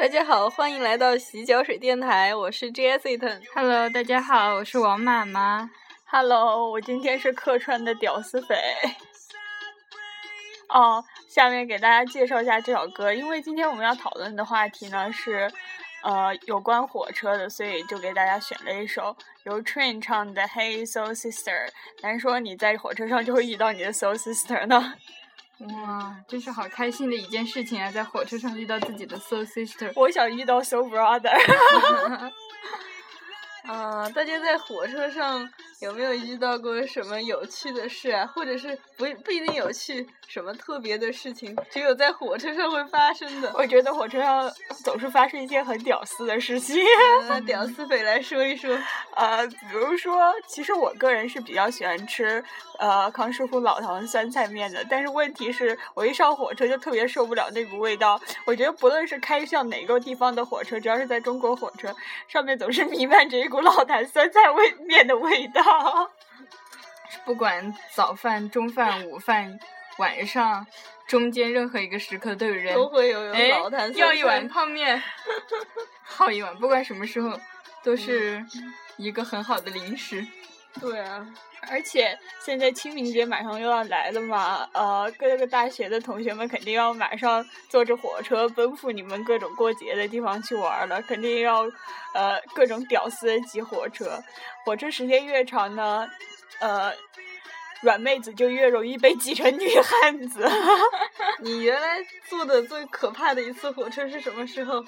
大家好，欢迎来到洗脚水电台，我是 Jessica。Hello，大家好，我是王妈妈。Hello，我今天是客串的屌丝匪。哦，下面给大家介绍一下这首歌，因为今天我们要讨论的话题呢是，呃，有关火车的，所以就给大家选了一首由 Train 唱的《Hey Soul Sister》。难说你在火车上就会遇到你的 Soul Sister 呢。哇，真是好开心的一件事情啊！在火车上遇到自己的 soul sister。我想遇到 Soul Brother。啊，大家在火车上有没有遇到过什么有趣的事啊？或者是不不一定有趣，什么特别的事情，只有在火车上会发生的？我觉得火车上总是发生一些很屌丝的事情。那屌丝匪来说一说。呃，比如说，其实我个人是比较喜欢吃呃康师傅老坛酸菜面的，但是问题是我一上火车就特别受不了那股味道。我觉得不论是开向哪个地方的火车，只要是在中国火车，上面总是 弥漫着一股老坛酸菜味面的味道。不管早饭、中饭、午饭、晚上，中间任何一个时刻都有人都会有。要一碗泡面，泡一碗，不管什么时候都是一个很好的零食。对啊，而且现在清明节马上又要来了嘛，呃，各个大学的同学们肯定要马上坐着火车奔赴你们各种过节的地方去玩了，肯定要呃各种屌丝挤火车。火车时间越长呢，呃，软妹子就越容易被挤成女汉子。你原来坐的最可怕的一次火车是什么时候？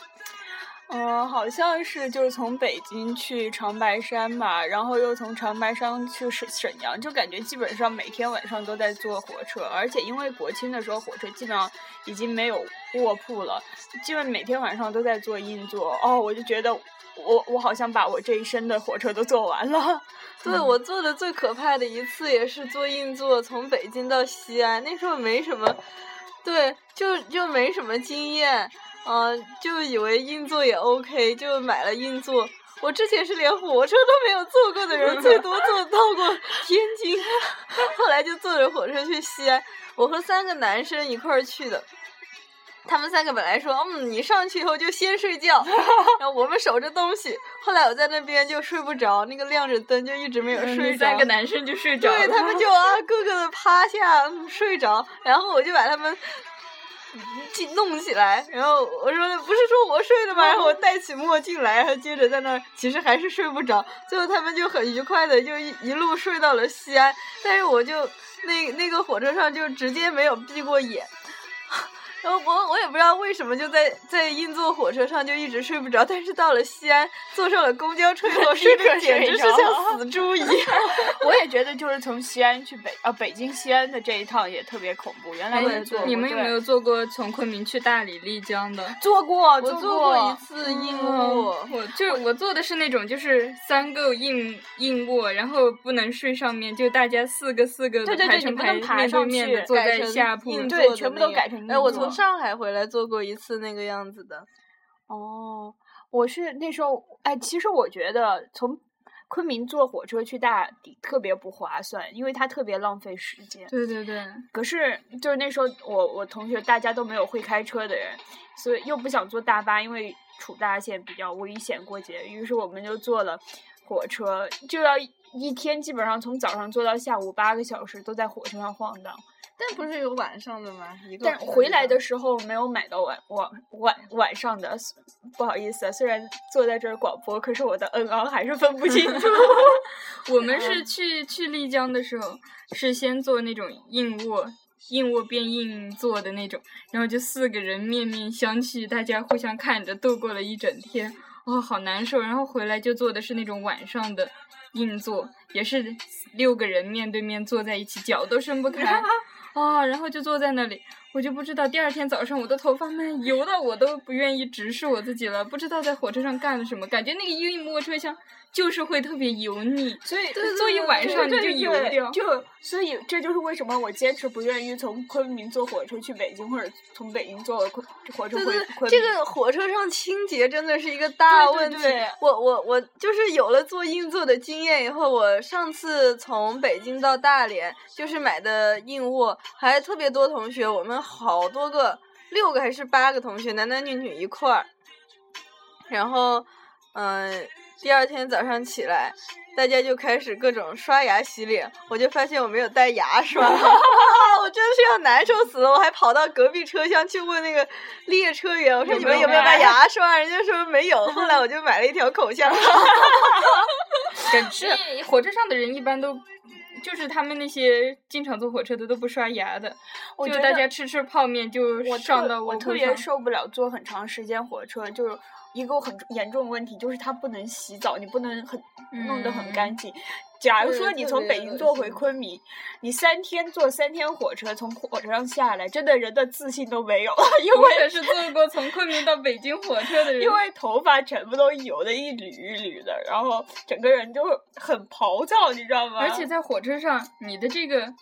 嗯，好像是就是从北京去长白山吧，然后又从长白山去沈沈阳，就感觉基本上每天晚上都在坐火车，而且因为国庆的时候火车基本上已经没有卧铺了，基本每天晚上都在坐硬座。哦，我就觉得我我好像把我这一生的火车都坐完了。对，我坐的最可怕的一次也是坐硬座，从北京到西安，那时候没什么，对，就就没什么经验，嗯、就以为硬座也 OK，就买了硬座。我之前是连火车都没有坐过的人，最多坐到过天津，后来就坐着火车去西安。我和三个男生一块儿去的。他们三个本来说，嗯，你上去以后就先睡觉，然后我们守着东西。后来我在那边就睡不着，那个亮着灯就一直没有睡着。嗯三个男生就睡着了。对他们就啊，个个的趴下、嗯、睡着，然后我就把他们起弄起来，然后我说不是说我睡的吗？然后我戴起墨镜来，然后接着在那儿，其实还是睡不着。最后他们就很愉快的就一一路睡到了西安，但是我就那那个火车上就直接没有闭过眼。然后我我也不知道为什么就在在硬座火车上就一直睡不着，但是到了西安坐上了公交车以 后睡得简直是像死猪一样。我也觉得就是从西安去北啊北京西安的这一趟也特别恐怖，原来。你们有没有坐过从昆明去大理、丽江的？坐过，我坐过一次硬卧。我就我坐的是那种就是三个硬硬卧，然后不能睡上面，就大家四个四个对对对，排成排面对面的坐在下铺，对，全部都改成硬座。哎，我从上海回来坐过一次那个样子的。哦，我是那时候，哎，其实我觉得从昆明坐火车去大理特别不划算，因为它特别浪费时间。对对对。可是就是那时候我我同学大家都没有会开车的人，所以又不想坐大巴，因为楚大线比较危险过节，于是我们就坐了火车，就要一天基本上从早上坐到下午八个小时都在火车上晃荡。但不是有晚上的吗？一个但回来的时候没有买到晚晚晚晚上的，不好意思，虽然坐在这儿广播，可是我的嗯啊还是分不清楚。我们是去去丽江的时候，是先坐那种硬卧，硬卧变硬座的那种，然后就四个人面面相觑，大家互相看着度过了一整天，哇、哦，好难受。然后回来就坐的是那种晚上的硬座，也是六个人面对面坐在一起，脚都伸不开。啊，然后就坐在那里，我就不知道第二天早上我的头发慢油到我都不愿意直视我自己了，不知道在火车上干了什么，感觉那个硬卧车厢就是会特别油腻，所以坐一晚上你就油掉。就所以这就是为什么我坚持不愿意从昆明坐火车去北京，或者从北京坐火火车回昆明。这个火车上清洁真的是一个大问题。对对对我我我就是有了坐硬座的经验以后，我上次从北京到大连就是买的硬卧，还特别多同学，我们好多个。六个还是八个同学，男男女女一块儿，然后，嗯、第二天早上起来，大家就开始各种刷牙洗脸，我就发现我没有带牙刷，我真的是要难受死了。我还跑到隔壁车厢去问那个列车员，我说你们有没有带带牙刷？人家说没有。后来我就买了一条口香糖。是火车上的人一般都。就是他们那些经常坐火车的都不刷牙的，就大我觉得家吃吃泡面就上到我特别。受不了坐很长时间火车，就是一个很严重的问题，就是它不能洗澡，你不能很弄得很嗯干净。假如说你从北京坐回昆明，你三天坐三天火车，从火车上下来，真的人的自信都没有了，因我也是坐过从昆明到北京火车的人，因为头发全部都油的一缕一缕的，然后整个人就很暴躁，你知道吗？而且在火车上，你的这个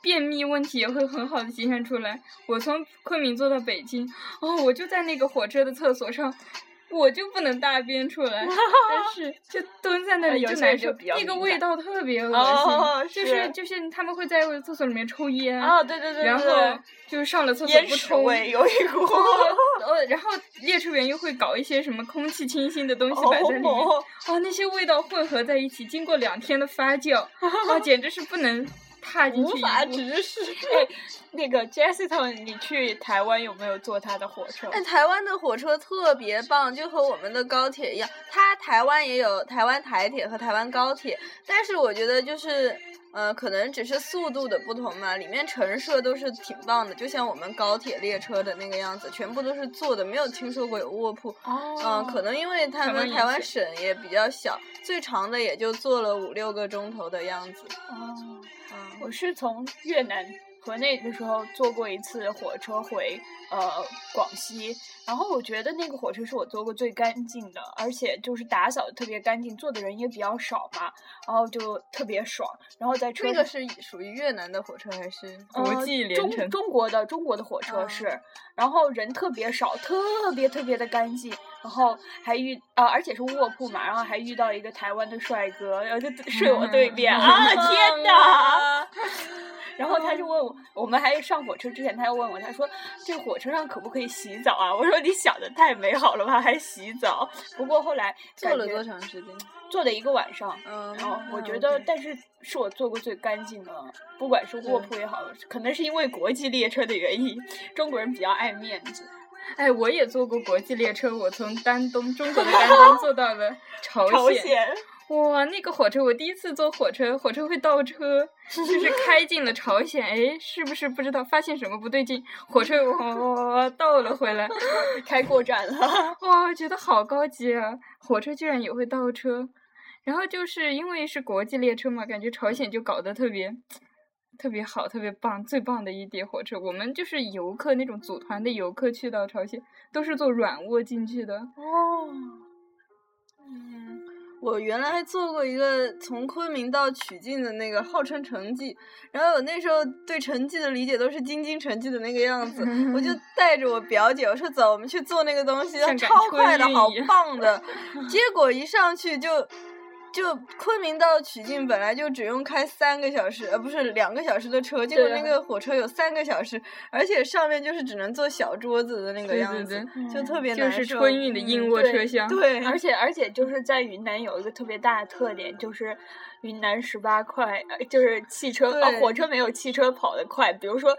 便秘问题也会很好的体现出来。我从昆明坐到北京，哦，我就在那个火车的厕所上。我就不能大便出来，但是就蹲在那里就难受那个味道特别恶心，哦就是就是他们会在厕所里面抽烟，啊，对对对然后对。就上了厕所不冲，味有一股。呃，然后列车员又会搞一些什么空气清新的东西摆在里面，哦。哦，那些味道混合在一起，经过两天的发酵，啊，简直是不能踏进无。法直 视。哎，那个 Jessica，你去台湾有没有坐他的火车？哎，台湾的火车特别棒，就和我们的高铁一样。它台湾也有台湾台铁和台湾高铁，但是我觉得就是，呃，可能只是速度的不同嘛。里面陈设都是挺棒的，就像我们高铁列车的那个样子，全部都是坐的，没有听说过有卧铺。哦嗯、可能因为他们台湾省也比较小，最长的也就坐了五六个钟头的样子。哦，嗯，我是从越南河内的时候坐过一次火车回呃广西，然后我觉得那个火车是我坐过最干净的，而且就是打扫的特别干净，坐的人也比较少嘛，然后就特别爽。然后在车那个是属于越南的火车还是？国呃中际连城中国的中国的火车哦是，然后人特别少，特别特别的干净，然后还遇啊、而且是卧铺嘛，然后还遇到一个台湾的帅哥，然后就睡我对面、啊，天哪！然后他就问我，我们还上火车之前，他又问我，他说这个火车上可不可以洗澡啊？我说你想的太美好了吧，还洗澡？不过后来坐了多长时间？坐了一个晚上，嗯，然后我觉得但是是我坐过最干净的，不管是卧铺也好，可能是因为国际列车的原因，中国人比较爱面子。哎，我也坐过国际列车，我从丹东中国的丹东坐到了朝朝鲜。哇，那个火车，我第一次坐火车，火车会倒车，就是开进了朝鲜，哎，是不是不知道发现什么不对劲，火车哇倒了回来，开过站了。哇，觉得好高级啊！火车居然也会倒车，然后就是因为是国际列车嘛，感觉朝鲜就搞得特别特别好，特别棒，最棒的一列火车。我们就是游客那种组团的游客去到朝鲜，都是坐软卧进去的。哦，嗯，我原来还做过一个从昆明到曲靖的那个，号称城际。然后我那时候对城际的理解都是京津城际的那个样子，我就带着我表姐，我说走，我们去做那个东西，超快的，好棒的。结果一上去就。就昆明到曲靖本来就只用开三个小时，呃，不是两个小时的车，结果那个火车有三个小时，而且上面就是只能坐小桌子的那个样子，对就特别难受就是春运的硬嗯卧车厢。对，而且而且就是在云南有一个特别大的特点，就是云南十八快，呃就是汽车啊、火车没有汽车跑得快。比如说，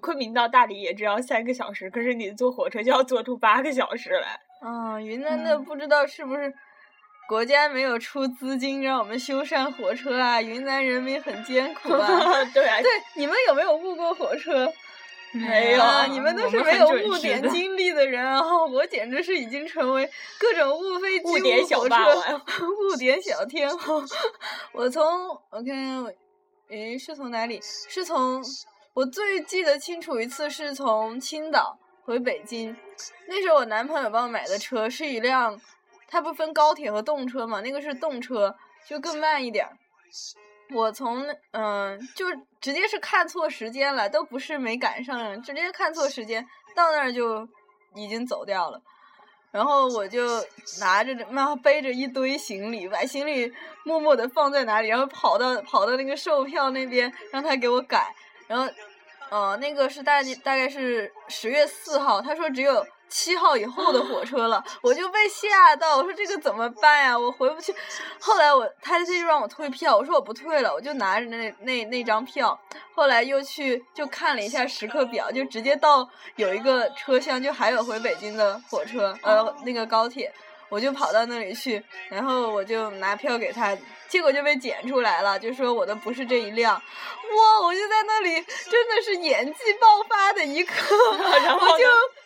昆明到大理也只要三个小时，可是你坐火车就要坐出八个小时来。啊，云南的不知道是不是国家没有出资金让我们修缮火车啊？云南人民很艰苦啊。对啊，对，你们有没有误过火车？没有啊，你们都是没有误点经历的人啊！我简直是已经成为各种误飞机、误点小火霸车王、误点小天后。我从我看我，诶，是从哪里？是从我最记得清楚一次是从青岛回北京，那时候我男朋友帮我买的车是一辆，它不分高铁和动车嘛，那个是动车，就更慢一点。我从嗯、就直接是看错时间了，都不是没赶上，直接看错时间，到那儿就已经走掉了。然后我就拿着妈背着一堆行李，把行李默默的放在哪里，然后跑到跑到那个售票那边让他给我改。然后，呃，那个是大大概是十月四号，他说只有七号以后的火车了，我就被吓到，我说这个怎么办呀？我回不去。后来我他他就让我退票，我说我不退了，我就拿着那那那张票。后来又去就看了一下时刻表，就直接到有一个车厢，就还有回北京的火车，呃，那个高铁。我就跑到那里去，然后我就拿票给他，结果就被检出来了，就说我的不是这一辆。哇！我就在那里，真的是演技爆发的一刻，我就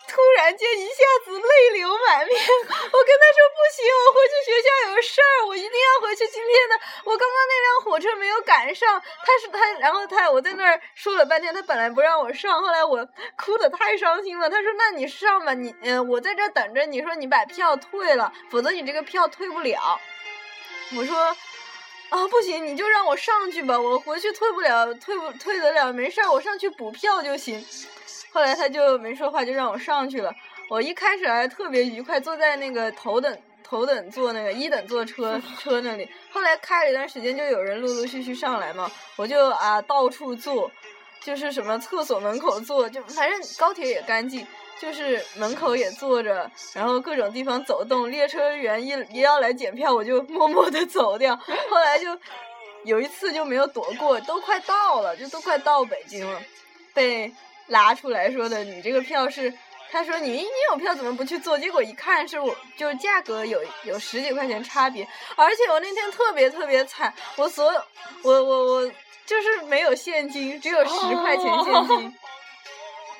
突然间一下子泪流满面。我跟他说不行，我回去学校有事儿，我一定要回去今天的。我刚刚那辆火车没有赶上，他是他，然后他我在那儿说了半天，他本来不让我上，后来我哭的太伤心了。他说那你上吧，你嗯，我在这儿等着。你说你把票退了，否则你这个票退不了。我说。啊，不行，你就让我上去吧，我回去退不了，退不退得了，没事儿，我上去补票就行。后来他就没说话，就让我上去了。我一开始还特别愉快，坐在那个头等头等座那个一等座车 车那里。后来开了一段时间，就有人陆陆续续上来嘛，我就啊到处坐，就是什么厕所门口坐，就反正高铁也干净。就是门口也坐着，然后各种地方走动。列车员一一要来检票，我就默默的走掉。后来就有一次就没有躲过，都快到了，就都快到北京了，被拉出来说的，你这个票是，他说你你有票怎么不去做？结果一看是我，就是价格有有十几块钱差别，而且我那天特别特别惨，我所有我我我就是没有现金，只有十块钱现金。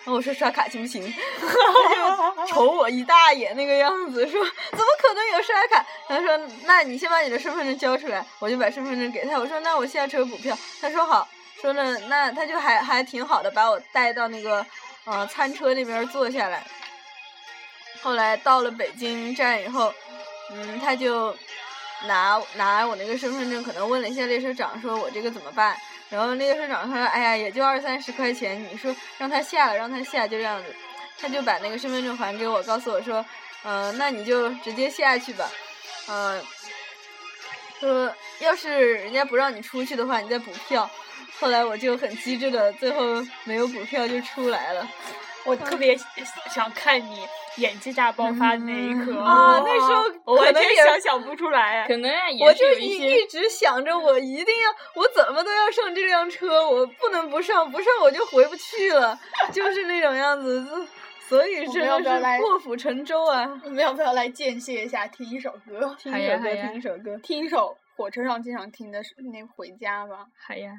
我说刷卡行不行？他就瞅我一大眼那个样子，说怎么可能有刷卡？他说那你先把你的身份证交出来，我就把身份证给他。我说那我下车补票。他说好，说了那他就还还挺好的，把我带到那个呃餐车那边坐下来。后来到了北京站以后，嗯，他就拿拿我那个身份证，可能问了一下列车长，说我这个怎么办？然后列车长说：“哎呀，也就二三十块钱，你说让他下了，让他下，就这样子。”他就把那个身份证还给我，告诉我说：“嗯，那你就直接下去吧。”嗯，说要是人家不让你出去的话，你再补票。后来我就很机智的，最后没有补票就出来了。我特别想看你。演技大爆发的那一刻啊，那时候我完全想象不出来，可能我就一一直想着，我一定要，我怎么都要上这辆车，我不能不上，不上我就回不去了，就是那种样子，所以真的是破釜沉舟啊！我们要不要来间歇一下，听一首歌？听一首歌，听一首歌，听一首火车上经常听的是那《回家》吧？好呀。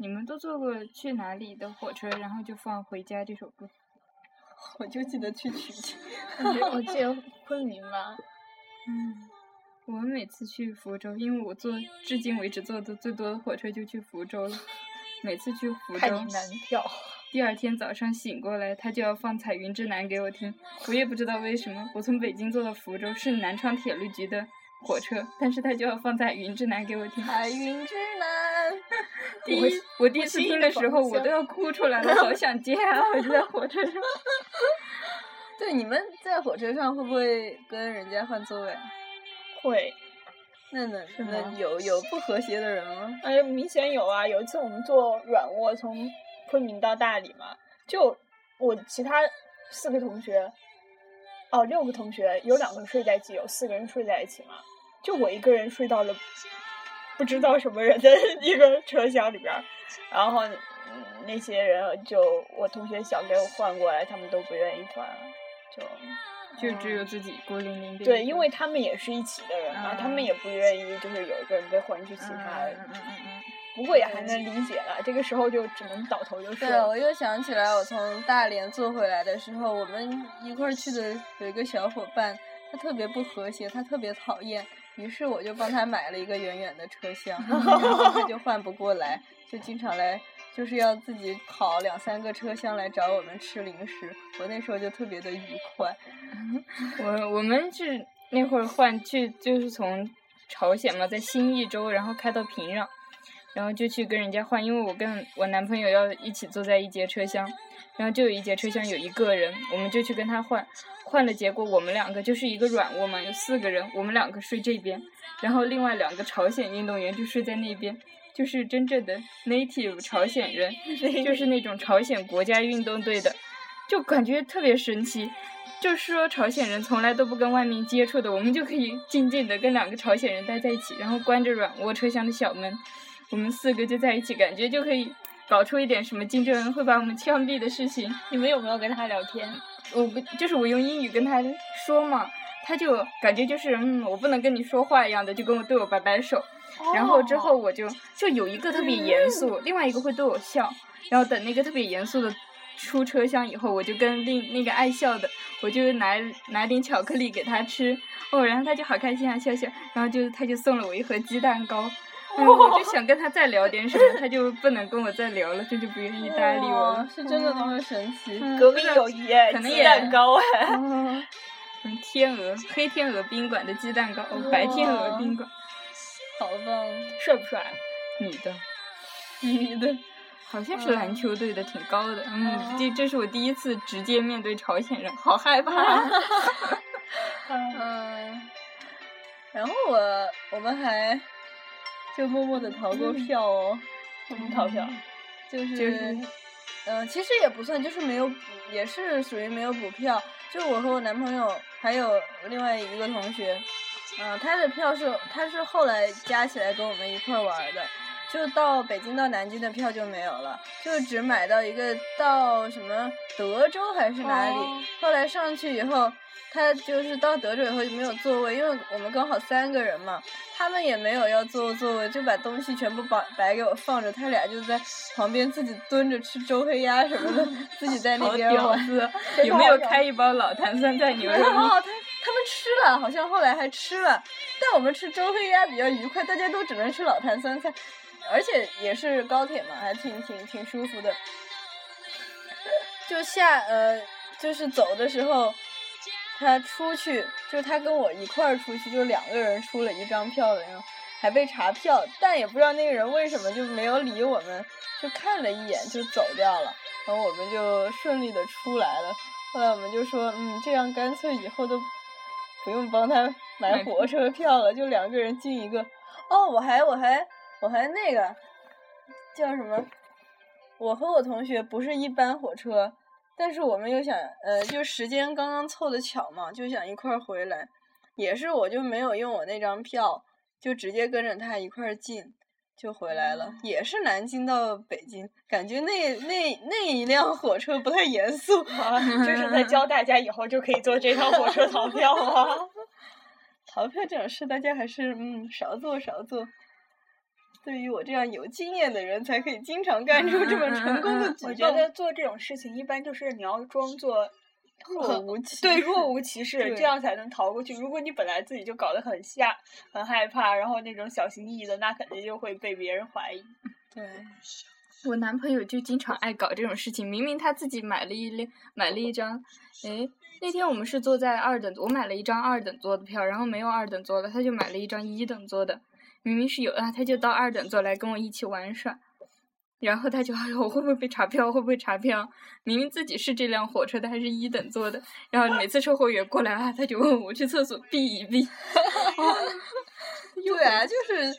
你们都坐过去哪里的火车，然后就放《回家》这首歌？我就记得去曲靖，我记得昆明吧。嗯，我们每次去福州，因为我坐至今为止坐的最多的火车就去福州了。每次去福州，难跳。第二天早上醒过来，他就要放《彩云之南》给我听。我也不知道为什么，我从北京坐到福州是南昌铁路局的火车，但是他就要放《彩云之南》给我听。彩云之南。第一，我第一次听的时候，我都要哭出来了，好想家啊！我就在火车上。对，你们在火车上会不会跟人家换座位？会。那那那有有不和谐的人吗？哎，明显有啊！有一次我们坐软卧从昆明到大理嘛，就我其他四个同学，哦，六个同学有两个睡在一起，有四个人睡在一起嘛，就我一个人睡到了。不知道什么人的 一个车厢里边儿，然后那些人就我同学想给我换过来，他们都不愿意换，就就只有自己孤零零的。对，因为他们也是一起的人嘛，他们也不愿意就是有一个人被换去其他的。嗯嗯嗯。不过也还能理解了，这个时候就只能倒头就睡。对，我又想起来，我从大连坐回来的时候，我们一块儿去的有一个小伙伴，他特别不和谐，他特别讨厌。于是我就帮他买了一个远远的车厢，然后他就换不过来，就经常来，就是要自己跑两三个车厢来找我们吃零食。我那时候就特别的愉快。我我们是那会儿换去，就是从朝鲜嘛，在新义州，然后开到平壤，然后就去跟人家换，因为我跟我男朋友要一起坐在一节车厢，然后就有一节车厢有一个人，我们就去跟他换，换了结果我们两个就是一个软卧嘛，有四个人，我们两个睡这边，然后另外两个朝鲜运动员就睡在那边。就是真正的 native 朝鲜人，就是那种朝鲜国家运动队的，就感觉特别神奇。就是说朝鲜人从来都不跟外面接触的，我们就可以静静的跟两个朝鲜人待在一起，然后关着软卧车厢的小门，我们四个就在一起，感觉就可以搞出一点什么金正恩会把我们枪毙的事情。你们有没有跟他聊天？我不就是我用英语跟他说嘛，他就感觉就是嗯，我不能跟你说话一样的，就跟我对我摆摆手。然后之后我就就有一个特别严肃，另外一个会对我笑。然后等那个特别严肃的出车厢以后，我就跟另那个爱笑的，我就拿拿点巧克力给他吃。哦，然后他就好开心啊，笑笑。然后就他就送了我一盒鸡蛋糕。我就想跟他再聊点什么，他就不能跟我再聊了，这就不愿意搭理我了。是真的那么神奇？革命友谊，鸡蛋糕哎。嗯，天鹅黑天鹅宾馆的鸡蛋糕，白天鹅宾馆。好棒，帅不帅？女的，女的，好像是篮球队的，挺高的。嗯，这这是我第一次直接面对朝鲜人，好害怕。嗯，然后我我们还就默默的逃过票哦。怎么逃票？就是就是，嗯，其实也不算，就是没有补，也是属于没有补票。就我和我男朋友还有另外一个同学。嗯，他的票是他是后来加起来跟我们一块玩的，就到北京到南京的票就没有了，就只买到一个到什么德州还是哪里。后来上去以后，他就是到德州以后就没有座位，因为我们刚好三个人嘛，他们也没有要坐座位，就把东西全部摆摆给我放着，他俩就在旁边自己蹲着吃周黑鸭什么的，自己在那边玩。有没有 开一包老坛酸菜牛肉面？他们吃了，好像后来还吃了，但我们吃周黑鸭比较愉快，大家都只能吃老坛酸菜，而且也是高铁嘛，还挺挺挺舒服的。就下呃，就是走的时候，他出去，就他跟我一块儿出去，就两个人出了一张票的，然后还被查票，但也不知道那个人为什么就没有理我们，就看了一眼就走掉了，然后我们就顺利的出来了。后来我们就说，嗯，这样干脆以后都。不用帮他买火车票了，就两个人进一个。哦，我还我还我还那个叫什么？我和我同学不是一班火车，但是我们又想呃，就时间刚刚凑的巧嘛，就想一块儿回来。也是我就没有用我那张票，就直接跟着他一块儿进。就回来了，也是南京到北京，感觉那那那一辆火车不太严肃啊，就是在教大家以后就可以坐这趟火车 逃票啊。逃票这种事，大家还是嗯少做少做。对于我这样有经验的人，才可以经常干出这么成功的举动。我觉得做这种事情，一般就是你要装作。若无其事对若无其事，这样才能逃过去。如果你本来自己就搞得很吓、很害怕，然后那种小心翼翼的，那肯定就会被别人怀疑。对，我男朋友就经常爱搞这种事情。明明他自己买了一辆，买了一张，哎，那天我们是坐在二等，我买了一张二等座的票，然后没有二等座的，他就买了一张一等座的。明明是有啊，他就到二等座来跟我一起玩耍。然后他就 哎呦，我会不会被查票？会不会查票？明明自己是这辆火车的，还是一等座的。然后每次售货员过来啊，他就问我去厕所避一避。对啊，就是，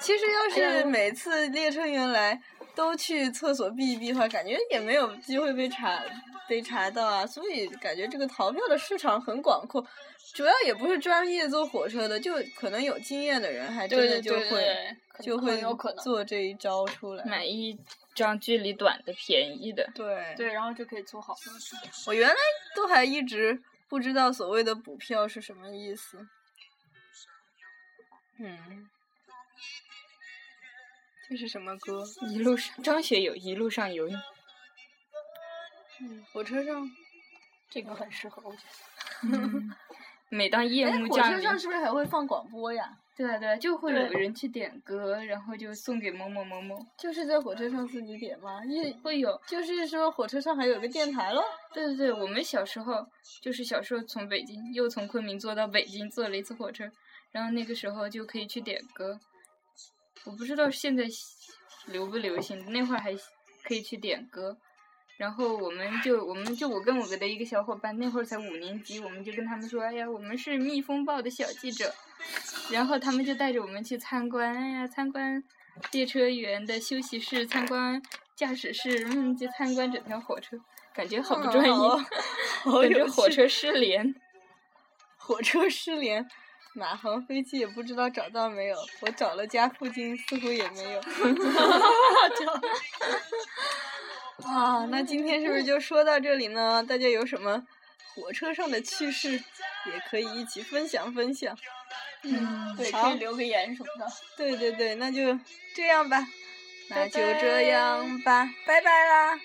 其实要是每次列车员来都去厕所避一避的话，感觉也没有机会被查被查到啊。所以感觉这个逃票的市场很广阔。主要也不是专业坐火车的，就可能有经验的人还真的就会就会做这一招出来，买一张距离短的便宜的。对对，然后就可以坐好。我原来都还一直不知道所谓的补票是什么意思。嗯，这是什么歌？一路上，张学友《一路上有你》。嗯，火车上，这个很适合我觉得。每当夜幕降临，火车上是不是还会放广播呀？对啊对啊，就会有人去点歌，然后就送给某某某某。就是在火车上自己点吗？也会有，就是说火车上还有个电台喽。对对对，我们小时候就是小时候从北京又从昆明坐到北京，坐了一次火车，然后那个时候就可以去点歌。我不知道现在流不流行，那会儿还可以去点歌。然后我们就我们就我跟我的一个小伙伴，那会儿才五年级，我们就跟他们说，哎呀，我们是蜜蜂报的小记者。然后他们就带着我们去参观，哎呀，参观列车员的休息室，参观驾驶室，嗯，就参观整条火车，感觉好不专业，感觉火车失联。火车失联，马航飞机也不知道找到没有，我找了家附近似乎也没有。啊，那今天是不是就说到这里呢？大家有什么火车上的趣事，也可以一起分享分享。嗯，对，好可以留个言什么的。对对对，那就这样吧，那就这样吧，拜拜啦。